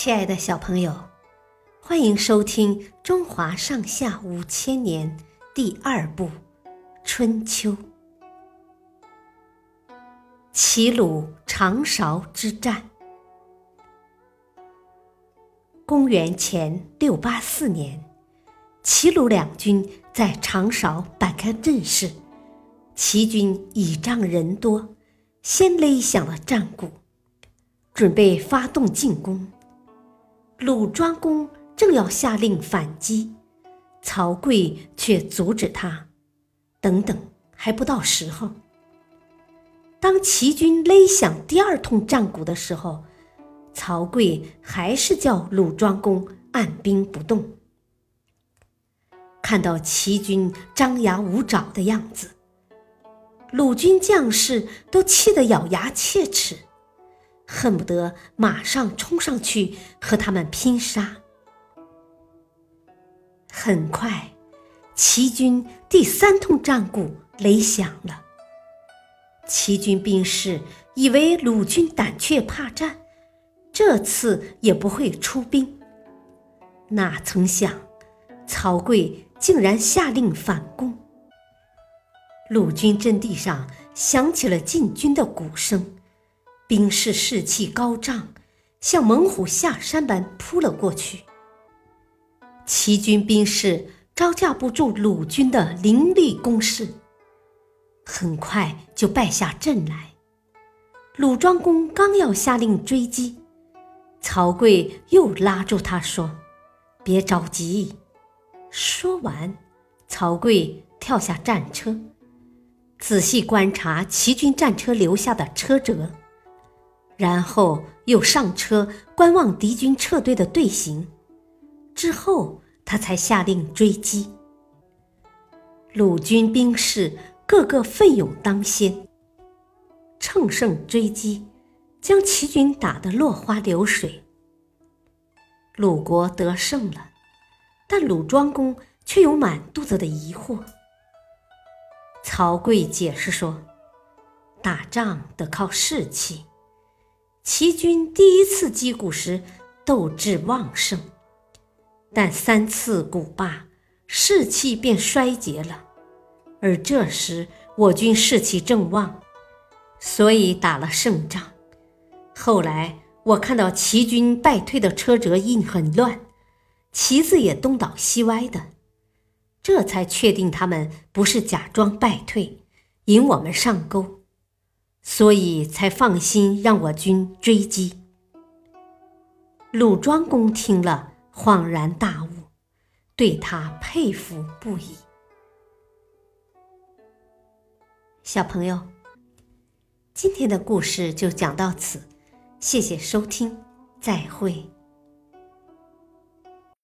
亲爱的小朋友，欢迎收听《中华上下五千年》第二部《春秋》。齐鲁长勺之战。公元前六八四年，齐鲁两军在长勺摆开阵势，齐军倚仗人多，先勒响了战鼓，准备发动进攻。鲁庄公正要下令反击，曹刿却阻止他：“等等，还不到时候。”当齐军勒响第二通战鼓的时候，曹刿还是叫鲁庄公按兵不动。看到齐军张牙舞爪的样子，鲁军将士都气得咬牙切齿。恨不得马上冲上去和他们拼杀。很快，齐军第三通战鼓擂响了。齐军兵士以为鲁军胆怯怕战，这次也不会出兵。哪曾想，曹刿竟然下令反攻。鲁军阵地上响起了进军的鼓声。兵士士气高涨，像猛虎下山般扑了过去。齐军兵士招架不住鲁军的凌厉攻势，很快就败下阵来。鲁庄公刚要下令追击，曹刿又拉住他说：“别着急。”说完，曹刿跳下战车，仔细观察齐军战车留下的车辙。然后又上车观望敌军撤退的队形，之后他才下令追击。鲁军兵士个个奋勇当先，乘胜追击，将齐军打得落花流水。鲁国得胜了，但鲁庄公却有满肚子的疑惑。曹刿解释说：“打仗得靠士气。”齐军第一次击鼓时斗志旺盛，但三次鼓罢，士气便衰竭了。而这时我军士气正旺，所以打了胜仗。后来我看到齐军败退的车辙印很乱，旗子也东倒西歪的，这才确定他们不是假装败退，引我们上钩。所以才放心让我军追击。鲁庄公听了，恍然大悟，对他佩服不已。小朋友，今天的故事就讲到此，谢谢收听，再会。